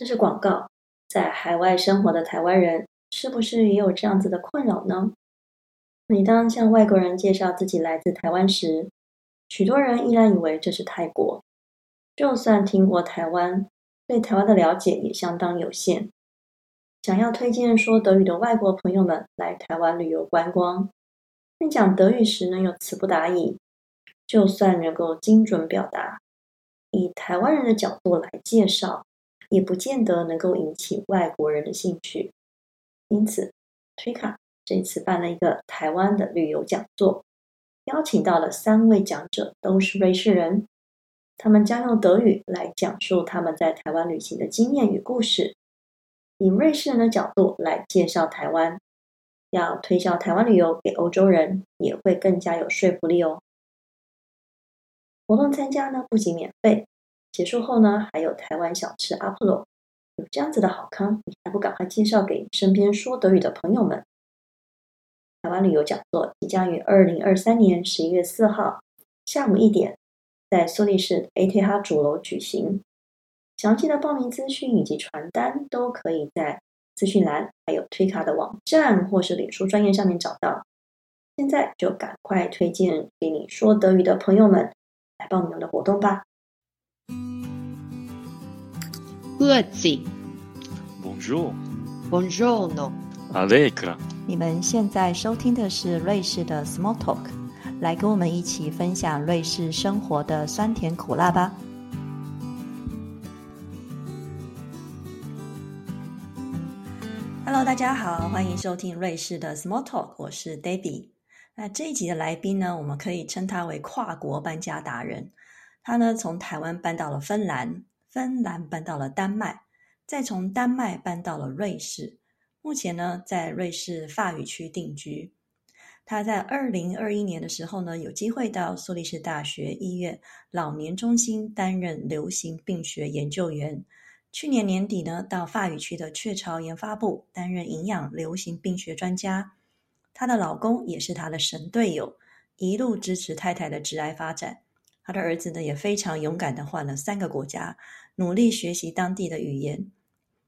这是广告。在海外生活的台湾人，是不是也有这样子的困扰呢？每当向外国人介绍自己来自台湾时，许多人依然以为这是泰国。就算听过台湾，对台湾的了解也相当有限。想要推荐说德语的外国朋友们来台湾旅游观光，但讲德语时呢又词不达意，就算能够精准表达，以台湾人的角度来介绍。也不见得能够引起外国人的兴趣，因此，推卡这次办了一个台湾的旅游讲座，邀请到了三位讲者，都是瑞士人，他们将用德语来讲述他们在台湾旅行的经验与故事，以瑞士人的角度来介绍台湾，要推销台湾旅游给欧洲人，也会更加有说服力哦。活动参加呢，不仅免费。结束后呢，还有台湾小吃阿普罗，有这样子的好康，你还不赶快介绍给身边说德语的朋友们？台湾旅游讲座即将于二零二三年十一月四号下午一点，在苏黎世 ATH 主楼举行。详细的报名资讯以及传单都可以在资讯栏，还有推卡的网站或是脸书专业上面找到。现在就赶快推荐给你说德语的朋友们来报名我的活动吧！各自，Bonjour，Bonjour，no，Allegra。你们现在收听的是瑞士的 Small Talk，来跟我们一起分享瑞士生活的酸甜苦辣吧。Hello，大家好，欢迎收听瑞士的 Small Talk，我是 Debbie。那这一集的来宾呢，我们可以称他为跨国搬家达人。他呢，从台湾搬到了芬兰。芬兰搬到了丹麦，再从丹麦搬到了瑞士。目前呢，在瑞士法语区定居。他在二零二一年的时候呢，有机会到苏黎世大学医院老年中心担任流行病学研究员。去年年底呢，到法语区的雀巢研发部担任营养流行病学专家。她的老公也是她的神队友，一路支持太太的直癌发展。他的儿子呢，也非常勇敢的换了三个国家。努力学习当地的语言。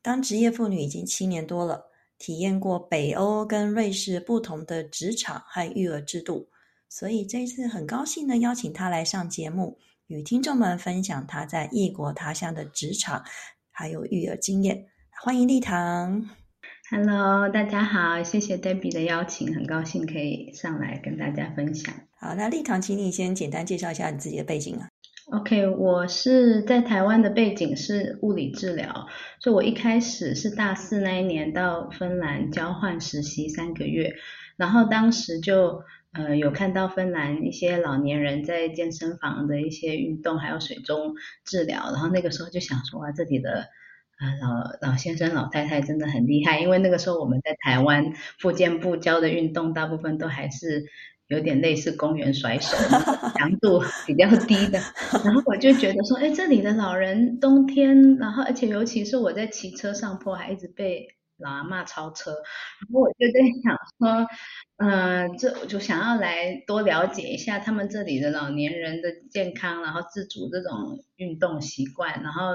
当职业妇女已经七年多了，体验过北欧跟瑞士不同的职场和育儿制度，所以这次很高兴呢，邀请她来上节目，与听众们分享她在异国他乡的职场还有育儿经验。欢迎丽堂。Hello，大家好，谢谢 Debbie 的邀请，很高兴可以上来跟大家分享。好，那立堂，请你先简单介绍一下你自己的背景啊。OK，我是在台湾的背景是物理治疗，所以我一开始是大四那一年到芬兰交换实习三个月，然后当时就呃有看到芬兰一些老年人在健身房的一些运动，还有水中治疗，然后那个时候就想说哇，这里的啊老老先生老太太真的很厉害，因为那个时候我们在台湾复健部教的运动大部分都还是。有点类似公园甩手，强度比较低的。然后我就觉得说，哎，这里的老人冬天，然后而且尤其是我在骑车上坡，还一直被老阿妈超车。然后我就在想说，嗯，这我就想要来多了解一下他们这里的老年人的健康，然后自主这种运动习惯，然后。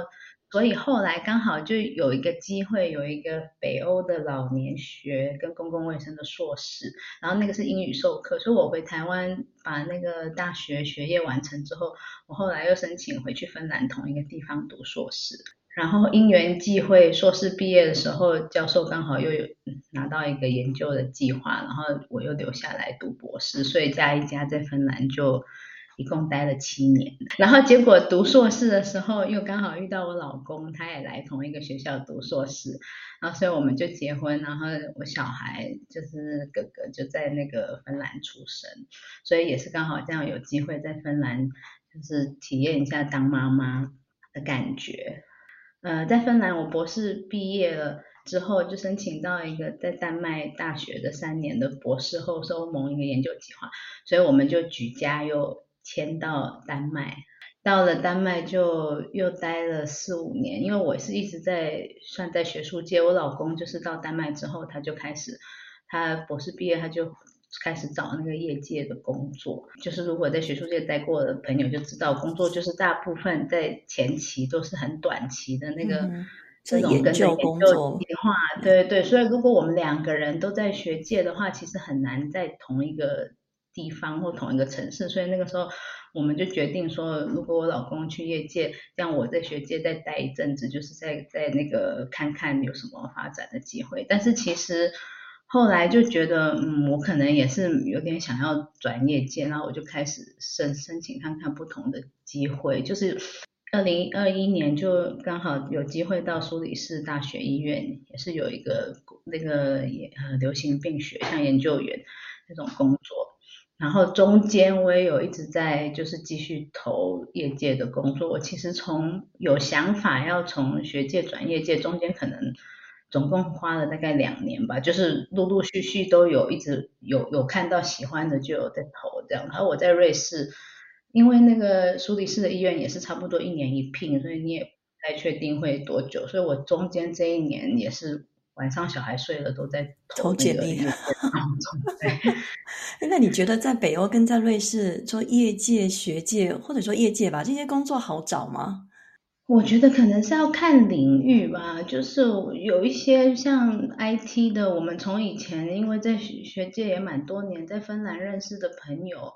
所以后来刚好就有一个机会，有一个北欧的老年学跟公共卫生的硕士，然后那个是英语授课，所以我回台湾把那个大学学业完成之后，我后来又申请回去芬兰同一个地方读硕士，然后因缘际会，硕士毕业的时候，教授刚好又有拿到一个研究的计划，然后我又留下来读博士，所以加一加在芬兰就。一共待了七年，然后结果读硕士的时候又刚好遇到我老公，他也来同一个学校读硕士，然后所以我们就结婚，然后我小孩就是哥哥就在那个芬兰出生，所以也是刚好这样有机会在芬兰就是体验一下当妈妈的感觉。呃，在芬兰我博士毕业了之后就申请到一个在丹麦大学的三年的博士后收盟一个研究计划，所以我们就举家又。迁到丹麦，到了丹麦就又待了四五年，因为我是一直在算在学术界，我老公就是到丹麦之后，他就开始他博士毕业，他就开始找那个业界的工作，就是如果在学术界待过的朋友就知道，工作就是大部分在前期都是很短期的那个这种跟着研究计划，对对。所以如果我们两个人都在学界的话，其实很难在同一个地方或同一个城市。所以那个时候我们就决定说，如果我老公去业界，让我在学界再待一阵子，就是在在那个看看有什么发展的机会。但是其实后来就觉得，嗯，我可能也是有点想要转业界，然后我就开始申申请看看不同的机会，就是。二零二一年就刚好有机会到苏黎世大学医院，也是有一个那个呃流行病学像研究员那种工作。然后中间我也有一直在就是继续投业界的工作。我其实从有想法要从学界转业界，中间可能总共花了大概两年吧，就是陆陆续续都有一直有有看到喜欢的就有在投这样。然后我在瑞士。因为那个苏黎世的医院也是差不多一年一聘，所以你也不太确定会多久。所以我中间这一年也是晚上小孩睡了都在投简历。那你觉得在北欧跟在瑞士做业界、学界或者说业界吧，这些工作好找吗？我觉得可能是要看领域吧，就是有一些像 IT 的，我们从以前因为在学界也蛮多年，在芬兰认识的朋友。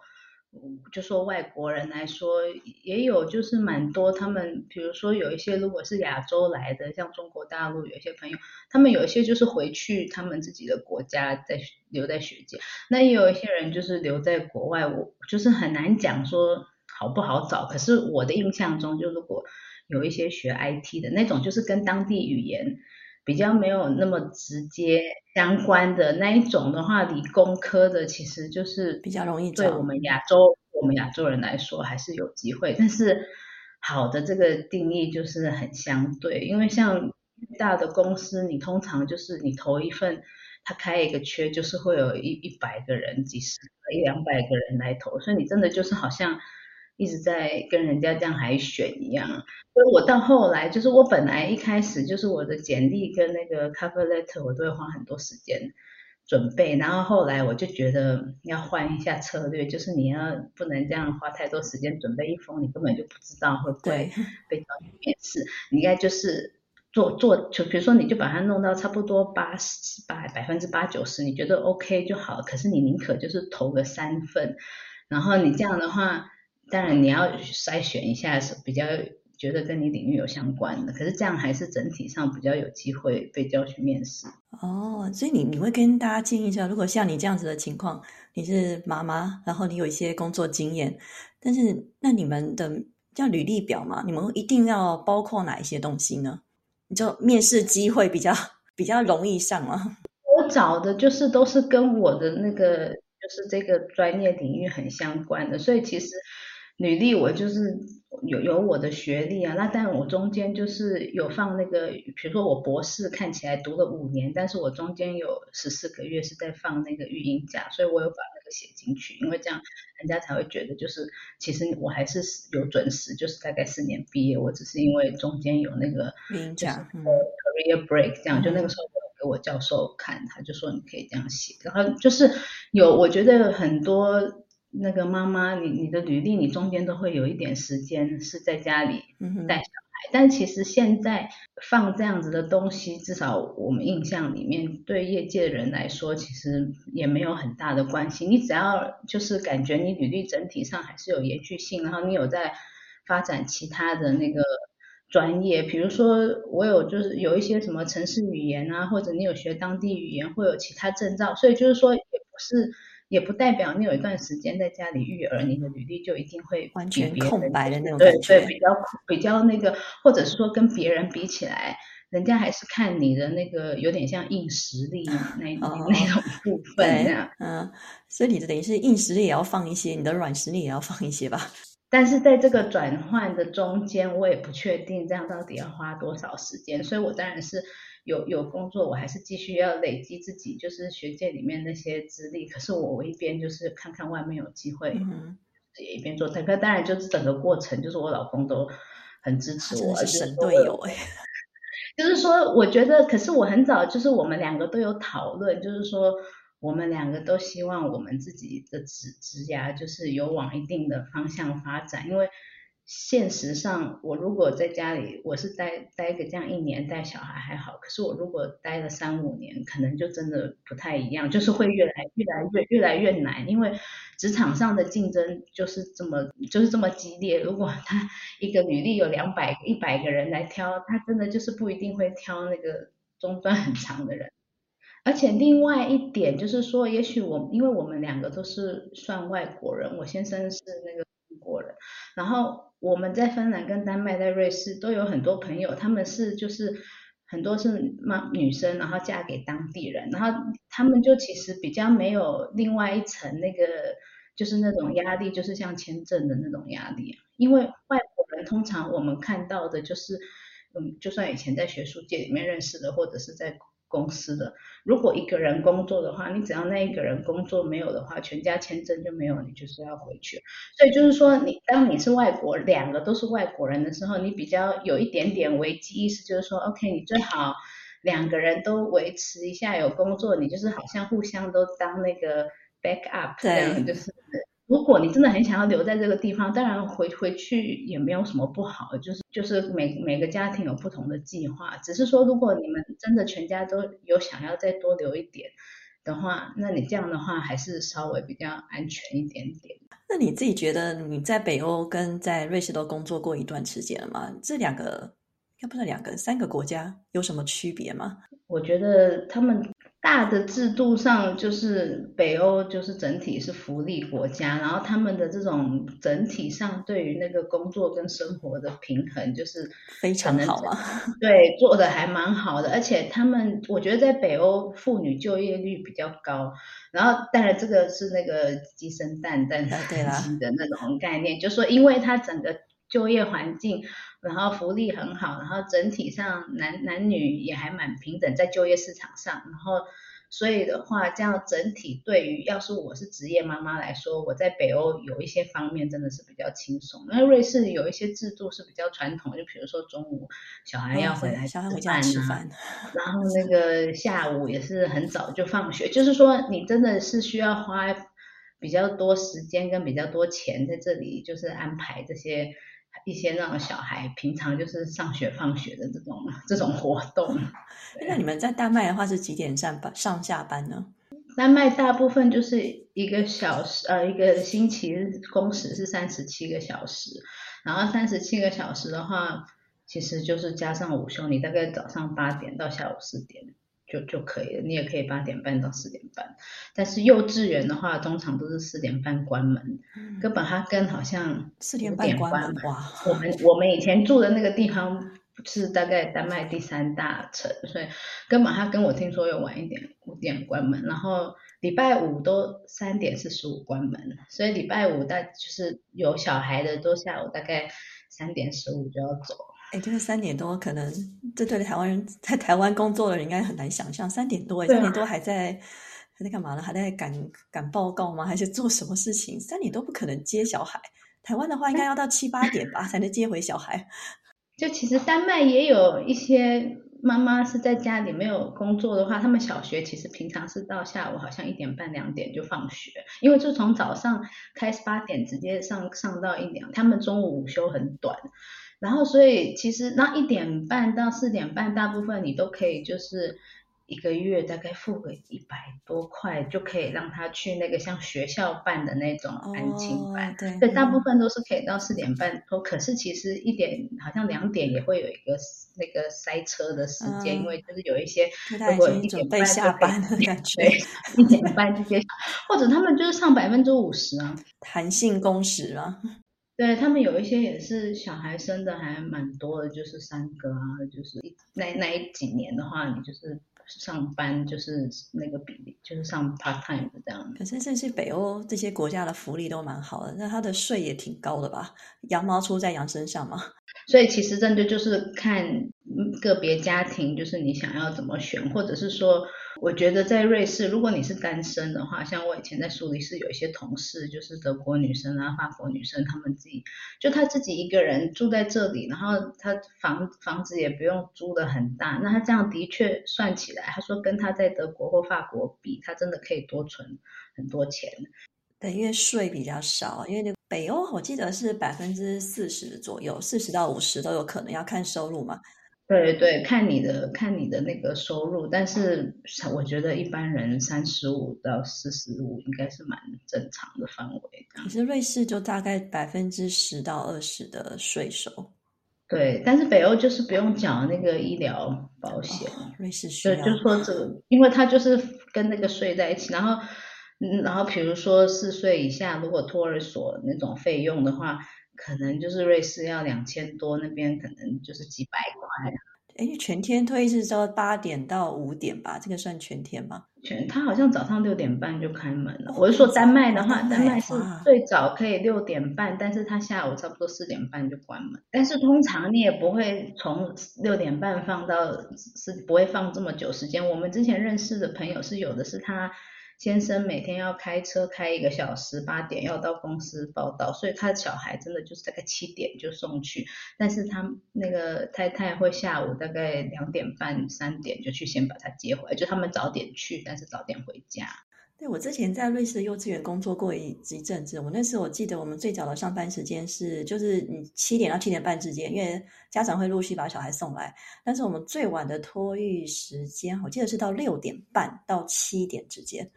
就说外国人来说，也有就是蛮多，他们比如说有一些如果是亚洲来的，像中国大陆有一些朋友，他们有一些就是回去他们自己的国家在留在学界，那也有一些人就是留在国外，我就是很难讲说好不好找。可是我的印象中，就如果有一些学 IT 的那种，就是跟当地语言。比较没有那么直接相关的那一种的话，理工科的其实就是比较容易。对我们亚洲，我们亚洲人来说还是有机会。但是好的这个定义就是很相对，因为像大的公司，你通常就是你投一份，他开一个缺，就是会有一一百个人、几十个、一两百个人来投，所以你真的就是好像。一直在跟人家这样海选一样，所以我到后来就是我本来一开始就是我的简历跟那个 cover letter 我都会花很多时间准备，然后后来我就觉得要换一下策略，就是你要不能这样花太多时间准备一封，你根本就不知道会不会被招去面试，你应该就是做做就比如说你就把它弄到差不多八十百百分之八九十，你觉得 OK 就好，可是你宁可就是投个三份，然后你这样的话。当然你要筛选一下是比较觉得跟你领域有相关的，可是这样还是整体上比较有机会被叫去面试。哦，所以你你会跟大家建议一下，如果像你这样子的情况，你是妈妈，然后你有一些工作经验，但是那你们的叫履历表嘛，你们一定要包括哪一些东西呢？你就面试机会比较比较容易上吗？我找的就是都是跟我的那个就是这个专业领域很相关的，所以其实。履历我就是有有我的学历啊，那但我中间就是有放那个，比如说我博士看起来读了五年，但是我中间有十四个月是在放那个育婴假，所以我有把那个写进去，因为这样人家才会觉得就是其实我还是有准时，就是大概四年毕业，我只是因为中间有那个假，career break 这样，就那个时候我给我教授看，他就说你可以这样写，然后就是有我觉得很多。那个妈妈，你你的履历，你中间都会有一点时间是在家里带小孩，但其实现在放这样子的东西，至少我们印象里面，对业界的人来说，其实也没有很大的关系。你只要就是感觉你履历整体上还是有延续性，然后你有在发展其他的那个专业，比如说我有就是有一些什么城市语言啊，或者你有学当地语言，会有其他证照，所以就是说也不是。也不代表你有一段时间在家里育儿，你的履历就一定会完全空白的那种感觉。对对，比较比较那个，或者是说跟别人比起来，人家还是看你的那个有点像硬实力 那那种 部分这样。嗯，所以你的等于是硬实力也要放一些，你的软实力也要放一些吧。但是在这个转换的中间，我也不确定这样到底要花多少时间，所以我当然是。有有工作，我还是继续要累积自己，就是学界里面那些资历。可是我我一边就是看看外面有机会，嗯也一边做。可当然就是整个过程，就是我老公都很支持我，是神队友哎。就是说，我觉得，可是我很早就是我们两个都有讨论，就是说我们两个都希望我们自己的职职涯就是有往一定的方向发展，因为。现实上，我如果在家里，我是待待个这样一年带小孩还好，可是我如果待了三五年，可能就真的不太一样，就是会越来越来越越来越难，因为职场上的竞争就是这么就是这么激烈。如果他一个履历有两百一百个人来挑，他真的就是不一定会挑那个中端很长的人。而且另外一点就是说，也许我因为我们两个都是算外国人，我先生是那个国人，然后。我们在芬兰、跟丹麦、在瑞士都有很多朋友，他们是就是很多是妈女生，然后嫁给当地人，然后他们就其实比较没有另外一层那个就是那种压力，就是像签证的那种压力，因为外国人通常我们看到的就是，嗯，就算以前在学术界里面认识的，或者是在。公司的，如果一个人工作的话，你只要那一个人工作没有的话，全家签证就没有，你就是要回去。所以就是说，你当你是外国，两个都是外国人的时候，你比较有一点点危机意识，就是说，OK，你最好两个人都维持一下有工作，你就是好像互相都当那个 backup 这样，就是。如果你真的很想要留在这个地方，当然回回去也没有什么不好，就是就是每每个家庭有不同的计划，只是说如果你们真的全家都有想要再多留一点的话，那你这样的话还是稍微比较安全一点点。那你自己觉得你在北欧跟在瑞士都工作过一段时间了吗？这两个要不是两个三个国家有什么区别吗？我觉得他们。大的制度上，就是北欧就是整体是福利国家，然后他们的这种整体上对于那个工作跟生活的平衡，就是非常好啊。对，做的还蛮好的，而且他们我觉得在北欧妇女就业率比较高，然后当然这个是那个鸡生蛋蛋生鸡的那种概念，就说因为它整个就业环境。然后福利很好，然后整体上男男女也还蛮平等在就业市场上，然后所以的话，这样整体对于要是我是职业妈妈来说，我在北欧有一些方面真的是比较轻松。那瑞士有一些制度是比较传统，就比如说中午小孩要回来吃饭啊，然后那个下午也是很早就放学，就是说你真的是需要花比较多时间跟比较多钱在这里，就是安排这些。一些那种小孩平常就是上学放学的这种这种活动。那你们在丹麦的话是几点上班上下班呢？丹麦大部分就是一个小时，呃，一个星期工时是三十七个小时，然后三十七个小时的话，其实就是加上午休，你大概早上八点到下午四点。就就可以了，你也可以八点半到四点半，但是幼稚园的话，通常都是四点半关门。哥本哈根好像四点半关门。我们我们以前住的那个地方是大概丹麦第三大城，所以哥本哈根我听说要晚一点，五点关门。然后礼拜五都三点四十五关门，所以礼拜五大就是有小孩的都下午大概三点十五就要走。哎，这个三点多，可能这对台湾人 在台湾工作的人应该很难想象。三点多，三点多还在还在干嘛呢？还在赶赶报告吗？还是做什么事情？三点多不可能接小孩。台湾的话，应该要到七八点吧，才能接回小孩。就其实丹麦也有一些妈妈是在家里没有工作的话，他们小学其实平常是到下午好像一点半两点就放学，因为就从早上开始八点直接上上到一点，他们中午午休很短。然后，所以其实那一点半到四点半，大部分你都可以，就是一个月大概付个一百多块，就可以让他去那个像学校办的那种安亲班。对，对，大部分都是可以到四点半多。可是其实一点好像两点也会有一个那个塞车的时间，因为就是有一些如果一点半下班的感觉，一点半这些，或者他们就是上百分之五十啊，弹性工时啊。对他们有一些也是小孩生的还蛮多的，就是三个啊，就是那那一几年的话，你就是上班就是那个比例，就是上 part time 的这样。可是这是北欧这些国家的福利都蛮好的，那他的税也挺高的吧？羊毛出在羊身上嘛。所以其实真的就是看个别家庭，就是你想要怎么选，或者是说。我觉得在瑞士，如果你是单身的话，像我以前在苏黎世有一些同事，就是德国女生啊、法国女生，她们自己就她自己一个人住在这里，然后她房房子也不用租的很大，那她这样的确算起来，她说跟她在德国或法国比，她真的可以多存很多钱。对，因为税比较少，因为北欧我记得是百分之四十左右，四十到五十都有可能，要看收入嘛。对对，看你的看你的那个收入，但是我觉得一般人三十五到四十五应该是蛮正常的范围。可是瑞士就大概百分之十到二十的税收。对，但是北欧就是不用缴那个医疗保险。瑞士需要。对，就说这个，因为它就是跟那个税在一起，然后嗯，然后比如说四岁以下，如果托儿所那种费用的话。可能就是瑞士要两千多，那边可能就是几百块。哎，全天推是说八点到五点吧？这个算全天吗？全，他好像早上六点半就开门了。我是说丹麦的话，丹麦是最早可以六点半，但是他下午差不多四点半就关门。但是通常你也不会从六点半放到是不会放这么久时间。我们之前认识的朋友是有的是他。先生每天要开车开一个小时，八点要到公司报道，所以他的小孩真的就是大概七点就送去，但是他那个太太会下午大概两点半、三点就去先把他接回来，就他们早点去，但是早点回家。对我之前在瑞士幼稚园工作过一一阵子，我那时我记得我们最早的上班时间是就是你七点到七点半之间，因为家长会陆续把小孩送来，但是我们最晚的托育时间我记得是到六点半到七点之间。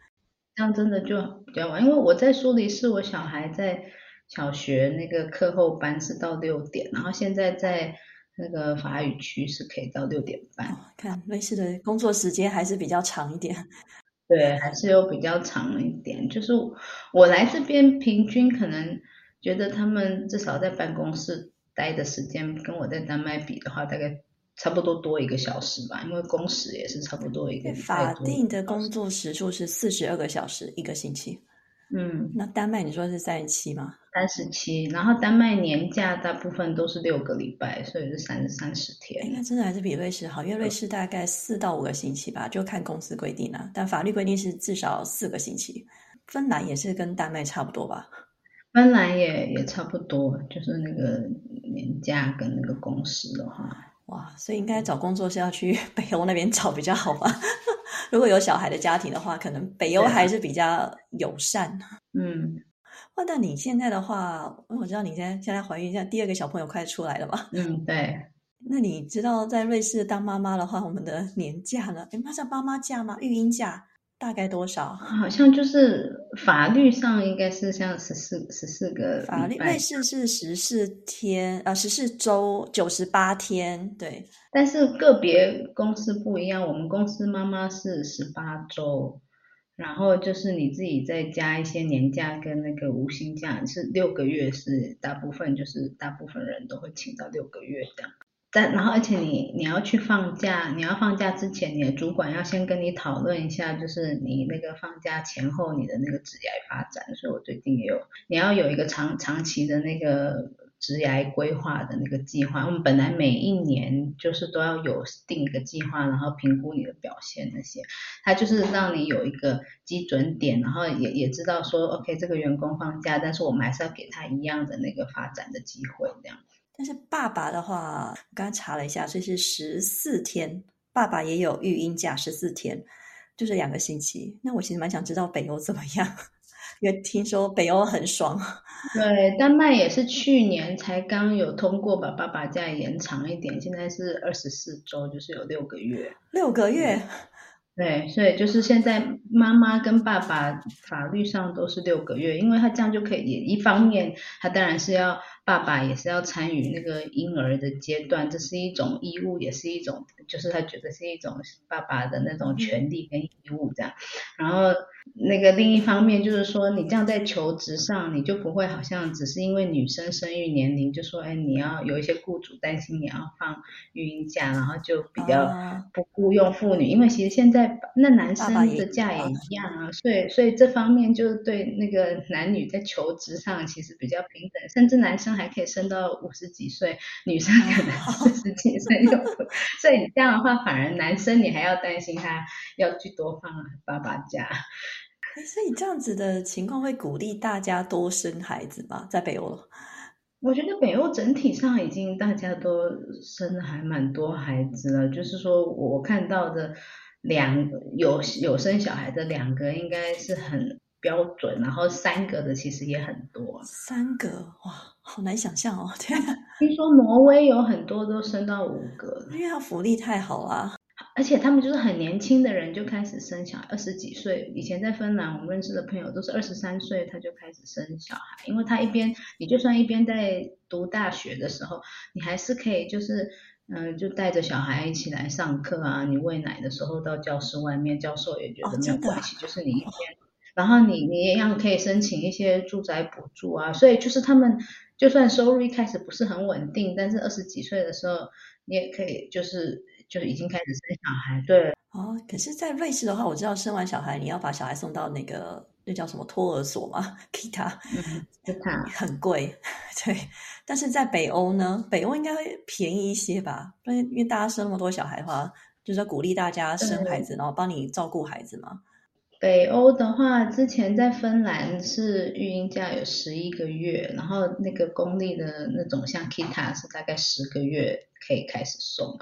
这样真的就比较晚，因为我在苏黎世，我小孩在小学那个课后班是到六点，然后现在在那个法语区是可以到六点半。看瑞士的工作时间还是比较长一点，对，还是有比较长一点。就是我来这边平均可能觉得他们至少在办公室待的时间，跟我在丹麦比的话，大概。差不多多一个小时吧，因为工时也是差不多一个。法定的工作时数是四十二个小时一个星期。嗯，那丹麦你说是三十七吗？三十七，然后丹麦年假大部分都是六个礼拜，所以是三三十天。那真的还是比瑞士好，因为瑞士大概四到五个星期吧，就看公司规定了，但法律规定是至少四个星期。芬兰也是跟丹麦差不多吧？芬兰也也差不多，就是那个年假跟那个工时的话。哇，所以应该找工作是要去 北欧那边找比较好吧？如果有小孩的家庭的话，可能北欧还是比较友善。嗯，哇，那你现在的话，我知道你现在现在怀孕，现在第二个小朋友快出来了嘛？嗯，对。那你知道在瑞士当妈妈的话，我们的年假呢？哎，妈叫妈妈假吗？育婴假？大概多少？好像就是法律上应该是像十四十四个法律，瑞士是十四天，呃，十四周九十八天，对。但是个别公司不一样，我们公司妈妈是十八周，然后就是你自己再加一些年假跟那个无薪假，是六个月，是大部分就是大部分人都会请到六个月的。但然后，而且你你要去放假，你要放假之前，你的主管要先跟你讨论一下，就是你那个放假前后你的那个职业发展。所以我最近也有，你要有一个长长期的那个职业规划的那个计划。我们本来每一年就是都要有定一个计划，然后评估你的表现那些，它就是让你有一个基准点，然后也也知道说，OK，这个员工放假，但是我们还是要给他一样的那个发展的机会，这样。但是爸爸的话，我刚刚查了一下，所以是十四天。爸爸也有育婴假十四天，就是两个星期。那我其实蛮想知道北欧怎么样，因为听说北欧很爽。对，丹麦也是去年才刚有通过把爸爸假延长一点，现在是二十四周，就是有六个月。六个月。对，所以就是现在妈妈跟爸爸法律上都是六个月，因为他这样就可以，也一方面他当然是要爸爸也是要参与那个婴儿的阶段，这是一种义务，也是一种就是他觉得是一种爸爸的那种权利跟义务这样，然后。那个另一方面就是说，你这样在求职上，你就不会好像只是因为女生生育年龄，就说哎，你要有一些雇主担心你要放育婴假，然后就比较不雇佣妇女。因为其实现在那男生的假也一样啊，所以所以这方面就是对那个男女在求职上其实比较平等，甚至男生还可以生到五十几岁，女生可能四十几岁就，所以你这样的话，反而男生你还要担心他要去多放爸爸假。所以这样子的情况会鼓励大家多生孩子吗？在北欧，我觉得北欧整体上已经大家都生还蛮多孩子了。就是说我看到的两有有生小孩的两个，应该是很。标准，然后三个的其实也很多。三个哇，好难想象哦！听说挪威有很多都生到五个，因为他福利太好啊。而且他们就是很年轻的人就开始生小孩，二十几岁。以前在芬兰，我们认识的朋友都是二十三岁他就开始生小孩，因为他一边你就算一边在读大学的时候，你还是可以就是嗯，就带着小孩一起来上课啊。你喂奶的时候到教室外面，教授也觉得没有关系，就是你一边，然后你你一样可以申请一些住宅补助啊。所以就是他们就算收入一开始不是很稳定，但是二十几岁的时候，你也可以就是。就已经开始生小孩，对哦。可是，在瑞士的话，我知道生完小孩，你要把小孩送到那个那叫什么托儿所嘛，kita，kita 很贵，对。但是在北欧呢，北欧应该会便宜一些吧？因为因为大家生那么多小孩的话，就是要鼓励大家生孩子，然后帮你照顾孩子嘛。北欧的话，之前在芬兰是育婴假有十一个月，然后那个公立的那种像 kita 是大概十个月可以开始送。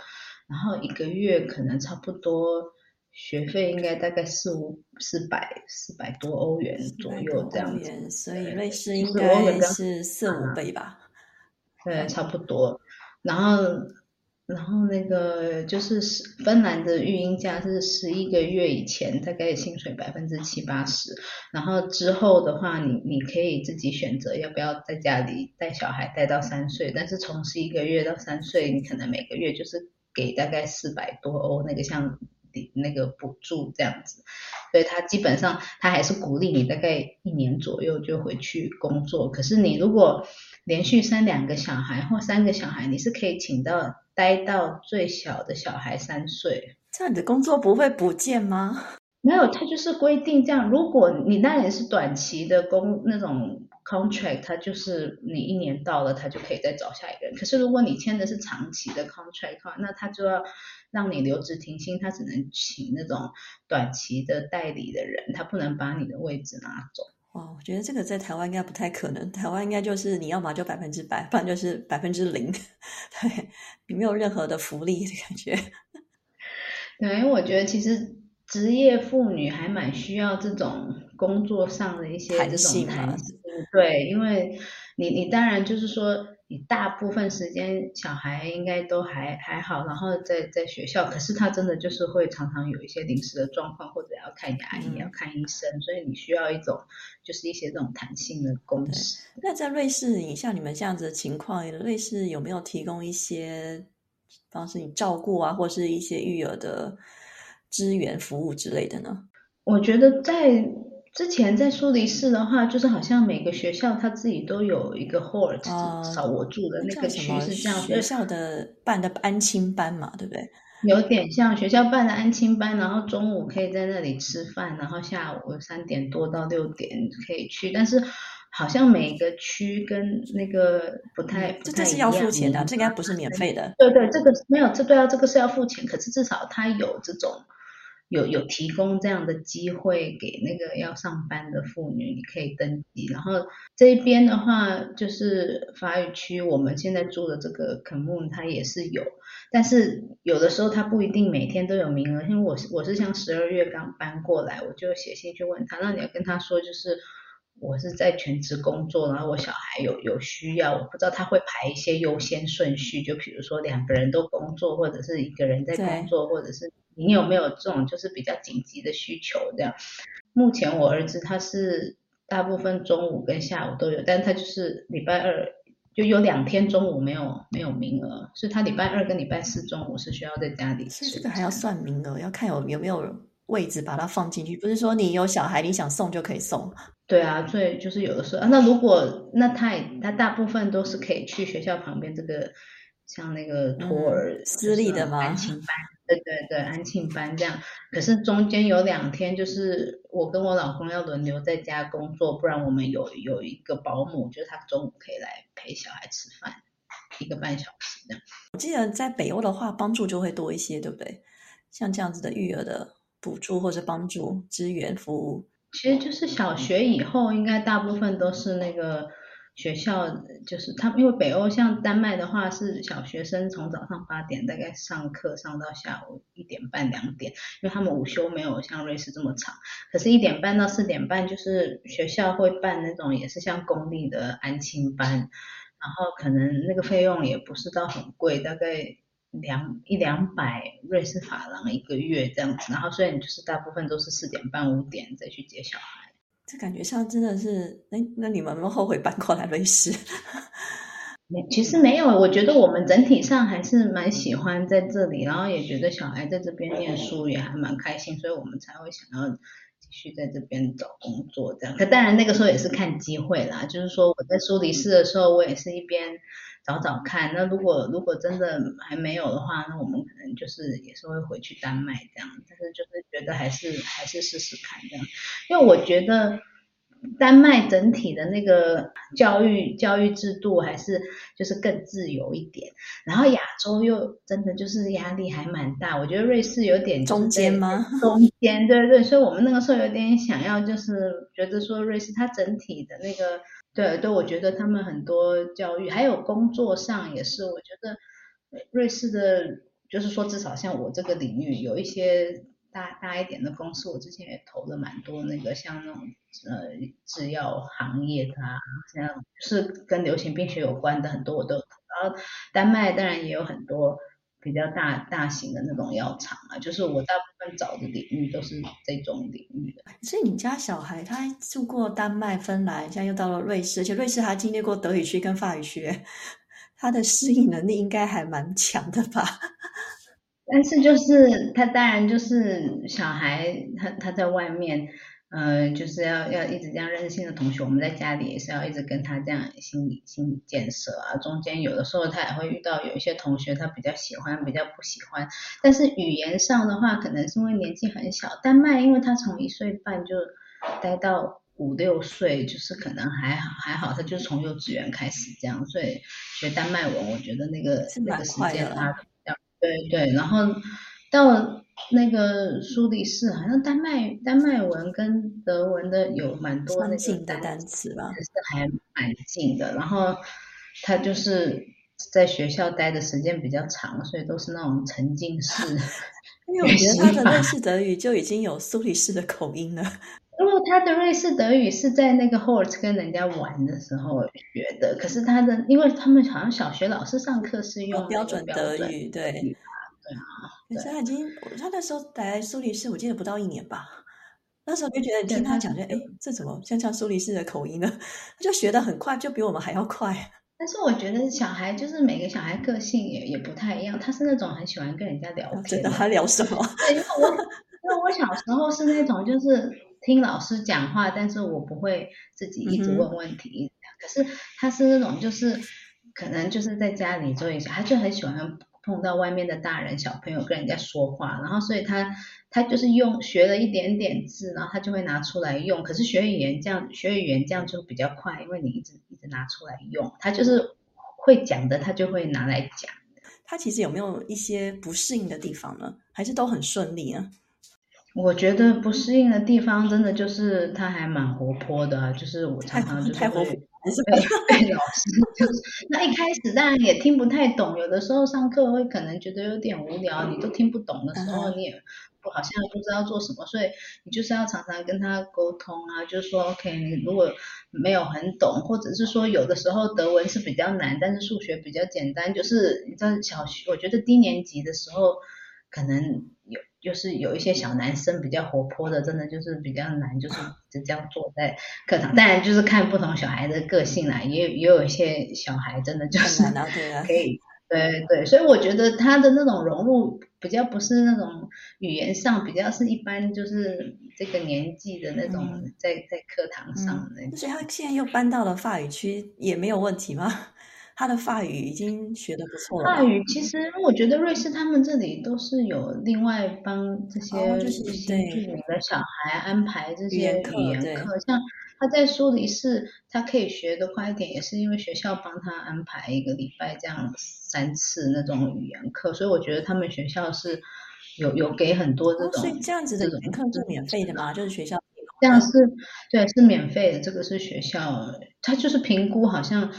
然后一个月可能差不多学费应该大概四五四百四百多欧元左右这样子，所以瑞士应该是四五倍吧？对，差不多。然后然后那个就是芬兰的育婴假是十一个月以前大概薪水百分之七八十，然后之后的话你你可以自己选择要不要在家里带小孩带到三岁，但是从十一个月到三岁你可能每个月就是。给大概四百多欧，那个像那个补助这样子，所以他基本上他还是鼓励你大概一年左右就回去工作。可是你如果连续生两个小孩或三个小孩，你是可以请到待到最小的小孩三岁。这样你的工作不会不见吗？没有，他就是规定这样。如果你那里是短期的工那种。contract 它就是你一年到了，他就可以再找下一个人。可是如果你签的是长期的 contract 话，那他就要让你留职停薪，他只能请那种短期的代理的人，他不能把你的位置拿走。哇，我觉得这个在台湾应该不太可能。台湾应该就是你要么就百分之百，不然就是百分之零，对，你没有任何的福利的感觉。对，因为我觉得其实职业妇女还蛮需要这种工作上的一些这种弹性。对，因为你你当然就是说，你大部分时间小孩应该都还还好，然后在在学校，可是他真的就是会常常有一些临时的状况，或者要看牙医、要看医生，所以你需要一种就是一些这种弹性的工时。那在瑞士，你像你们这样子的情况，瑞士有没有提供一些方式你照顾啊，或是一些育儿的支援服务之类的呢？我觉得在。之前在苏黎世的话，就是好像每个学校它自己都有一个 hall，至少我住的那个区是这样。学校的办的安亲班嘛，对不对？有点像学校办的安亲班，然后中午可以在那里吃饭，然后下午三点多到六点可以去。但是好像每个区跟那个不太。这是要付钱的，这应该不是免费的。对对，这个没有，这对啊，这个是要付钱。可是至少它有这种。有有提供这样的机会给那个要上班的妇女，你可以登记。然后这边的话，就是法语区，我们现在住的这个 commune 它也是有，但是有的时候它不一定每天都有名额。因为我是我是像十二月刚搬过来，我就写信去问他，那你要跟他说，就是我是在全职工作，然后我小孩有有需要，我不知道他会排一些优先顺序，就比如说两个人都工作，或者是一个人在工作，或者是。你有没有这种就是比较紧急的需求？这样，目前我儿子他是大部分中午跟下午都有，但他就是礼拜二就有两天中午没有没有名额，所以他礼拜二跟礼拜四中午是需要在家里。所以这个还要算名额，要看有有没有位置把它放进去，不是说你有小孩你想送就可以送。对啊，所以就是有的时候，那如果那他也他大部分都是可以去学校旁边这个像那个托儿私立的吗？安亲班。对对对，安庆班这样，可是中间有两天，就是我跟我老公要轮流在家工作，不然我们有有一个保姆，就是他中午可以来陪小孩吃饭，一个半小时这样。我记得在北欧的话，帮助就会多一些，对不对？像这样子的育儿的补助或者帮助支援服务，其实就是小学以后，应该大部分都是那个学校就是他们，因为北欧像丹麦的话是小学生从早上八点大概上课上到下午一点半两点，因为他们午休没有像瑞士这么长。可是，一点半到四点半就是学校会办那种也是像公立的安亲班，然后可能那个费用也不是到很贵，大概两一两百瑞士法郎一个月这样子。然后，所以你就是大部分都是四点半五点再去接小孩。这感觉上真的是，哎，那你们有没有后悔搬过来瑞士？没，其实没有。我觉得我们整体上还是蛮喜欢在这里，然后也觉得小孩在这边念书也还蛮开心，所以我们才会想要继续在这边找工作这样。可当然那个时候也是看机会啦，就是说我在苏黎世的时候，我也是一边。找找看，那如果如果真的还没有的话，那我们可能就是也是会回去丹麦这样，但是就是觉得还是还是试试看这样，因为我觉得丹麦整体的那个教育教育制度还是就是更自由一点，然后亚洲又真的就是压力还蛮大，我觉得瑞士有点中间吗？中间对对，所以我们那个时候有点想要就是觉得说瑞士它整体的那个。对对，我觉得他们很多教育，还有工作上也是，我觉得瑞士的，就是说至少像我这个领域，有一些大大一点的公司，我之前也投了蛮多那个像那种呃制药行业的啊，像是跟流行病学有关的很多我都，然后丹麦当然也有很多。比较大大型的那种药厂啊，就是我大部分找的领域都是这种领域的。所以你家小孩他住过丹麦、芬兰，现在又到了瑞士，而且瑞士还经历过德语区跟法语区，他的适应能力应该还蛮强的吧？但是就是他当然就是小孩，他他在外面。嗯，就是要要一直这样认识新的同学，我们在家里也是要一直跟他这样心理心理建设啊。中间有的时候他也会遇到有一些同学他比较喜欢，比较不喜欢。但是语言上的话，可能是因为年纪很小，丹麦因为他从一岁半就待到五六岁，就是可能还好还好，他就从幼稚园开始这样，所以学丹麦文，我觉得那个那个时间啊，对对，然后到。那个苏黎世好像丹麦丹麦文跟德文的有蛮多那个单词吧，是还蛮近的。然后他就是在学校待的时间比较长，所以都是那种沉浸式。因为我觉得他的瑞士德语就已经有苏黎世的口音了。因为他的瑞士德语是在那个 Hort 跟人家玩的时候学的，可是他的，因为他们好像小学老师上课是用标准德语，对。他已经，他那时候来苏黎世，我记得不到一年吧。那时候就觉得听他讲，就哎，这怎么像像苏黎世的口音呢？他就学的很快，就比我们还要快。但是我觉得小孩就是每个小孩个性也也不太一样，他是那种很喜欢跟人家聊天。的，他聊什么？对，因为我因为我小时候是那种就是听老师讲话，但是我不会自己一直问问题。可是他是那种就是可能就是在家里做一下，他就很喜欢。碰到外面的大人小朋友跟人家说话，然后所以他他就是用学了一点点字，然后他就会拿出来用。可是学语言这样学语言这样就比较快，因为你一直一直拿出来用，他就是会讲的，他就会拿来讲。他其实有没有一些不适应的地方呢？还是都很顺利啊？我觉得不适应的地方真的就是他还蛮活泼的，就是我常常就是会。被老师就是那一开始当然也听不太懂，有的时候上课会可能觉得有点无聊，你都听不懂的时候，你也不好像不知道做什么，所以你就是要常常跟他沟通啊，就是说 OK，你如果没有很懂，或者是说有的时候德文是比较难，但是数学比较简单，就是你知道小学，我觉得低年级的时候可能有。就是有一些小男生比较活泼的，真的就是比较难，就是就这样坐在课堂。当然就是看不同小孩的个性啦，也也有一些小孩真的就是可以，对对。所以我觉得他的那种融入比较不是那种语言上，比较是一般就是这个年纪的那种在在课堂上的。所以他现在又搬到了法语区，也没有问题吗？他的法语已经学的不错了。法语其实我觉得瑞士他们这里都是有另外帮这些新住民的小孩安排这些语言课，像他在苏黎世，他可以学的快一点，也是因为学校帮他安排一个礼拜这样三次那种语言课，所以我觉得他们学校是有有给很多这种。所以这样子的语言课是免费的吗？就是学校这样是对，是免费的。这个是学校，他就是评估好像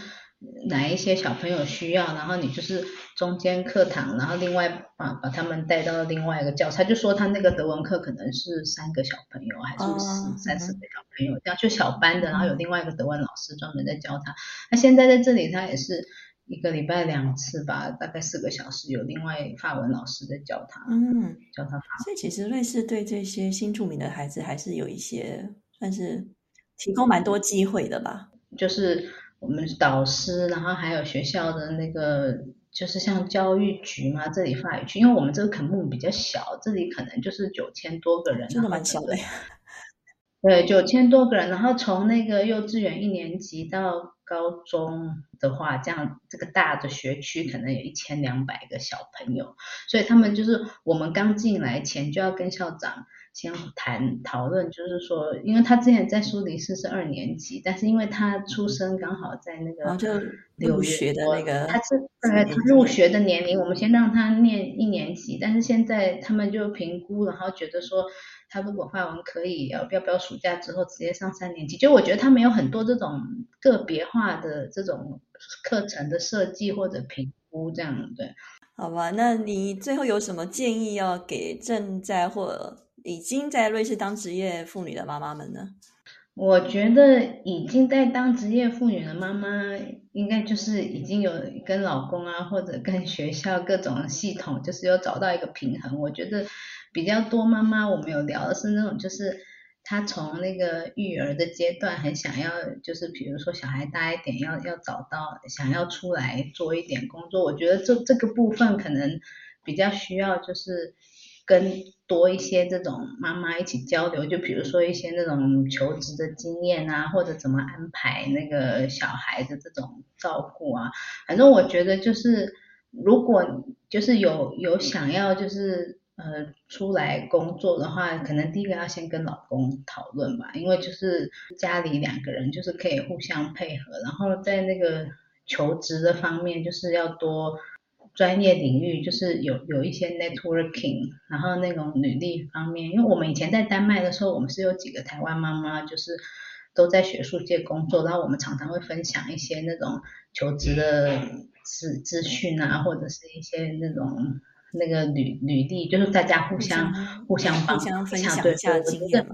哪一些小朋友需要，然后你就是中间课堂，然后另外把把他们带到另外一个教材。就说他那个德文课可能是三个小朋友，还是十三四个小朋友，这样就小班的，然后有另外一个德文老师专门在教他。那现在在这里，他也是。一个礼拜两次吧，大概四个小时，有另外法文老师在教他，嗯，教他法文。所以其实瑞士对这些新住民的孩子还是有一些算是提供蛮多机会的吧。就是我们导师，然后还有学校的那个，就是像教育局嘛，这里法语区，因为我们这个科目比较小，这里可能就是九千多个人，真的蛮小的。对，九千多个人，然后从那个幼稚园一年级到高中的话，这样这个大的学区可能有一千两百个小朋友，所以他们就是我们刚进来前就要跟校长先谈讨论，就是说，因为他之前在苏黎世是二年级，但是因为他出生刚好在那个留学的那个，他是对他入学的年龄，我们先让他念一年级，但是现在他们就评估，然后觉得说。他如果发文可以，要不要暑假之后直接上三年级？就我觉得他没有很多这种个别化的这种课程的设计或者评估这样对。好吧，那你最后有什么建议要给正在或已经在瑞士当职业妇女的妈妈们呢？我觉得已经在当职业妇女的妈妈，应该就是已经有跟老公啊，或者跟学校各种系统，就是有找到一个平衡。我觉得。比较多妈妈，我们有聊的是那种，就是她从那个育儿的阶段很想要，就是比如说小孩大一点，要要找到想要出来做一点工作。我觉得这这个部分可能比较需要，就是跟多一些这种妈妈一起交流，就比如说一些那种求职的经验啊，或者怎么安排那个小孩的这种照顾啊。反正我觉得就是如果就是有有想要就是。呃，出来工作的话，可能第一个要先跟老公讨论吧，因为就是家里两个人就是可以互相配合，然后在那个求职的方面，就是要多专业领域，就是有有一些 networking，然后那种履历方面，因为我们以前在丹麦的时候，我们是有几个台湾妈妈，就是都在学术界工作，然后我们常常会分享一些那种求职的资资讯啊，或者是一些那种。那个履履历就是大家互相互相帮互相分享一下经验嘛。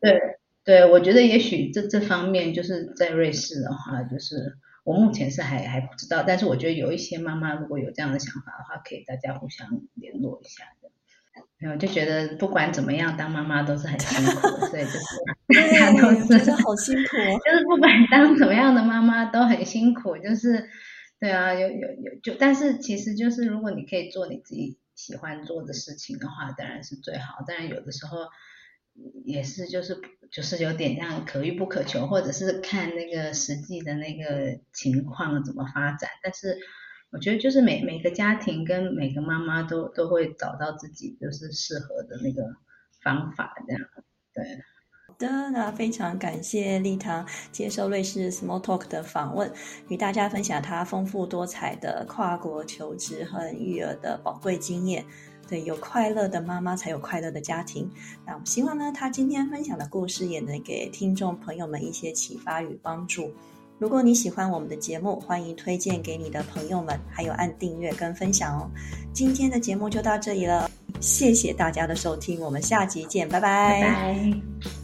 对对，我觉得也许这这方面就是在瑞士的话，就是我目前是还还不知道，但是我觉得有一些妈妈如果有这样的想法的话，可以大家互相联络一下的。我就觉得不管怎么样，当妈妈都是很辛苦的，所以就是 大家都是好辛苦，就是不管当怎么样的妈妈都很辛苦，就是对啊，有有有就，但是其实就是如果你可以做你自己。喜欢做的事情的话，当然是最好。当然有的时候也是，就是就是有点像可遇不可求，或者是看那个实际的那个情况怎么发展。但是我觉得，就是每每个家庭跟每个妈妈都都会找到自己就是适合的那个方法，这样对。的那非常感谢丽堂接受瑞士 Small Talk 的访问，与大家分享她丰富多彩的跨国求职和育儿的宝贵经验。对，有快乐的妈妈才有快乐的家庭。那我希望呢，她今天分享的故事也能给听众朋友们一些启发与帮助。如果你喜欢我们的节目，欢迎推荐给你的朋友们，还有按订阅跟分享哦。今天的节目就到这里了，谢谢大家的收听，我们下集见，拜拜。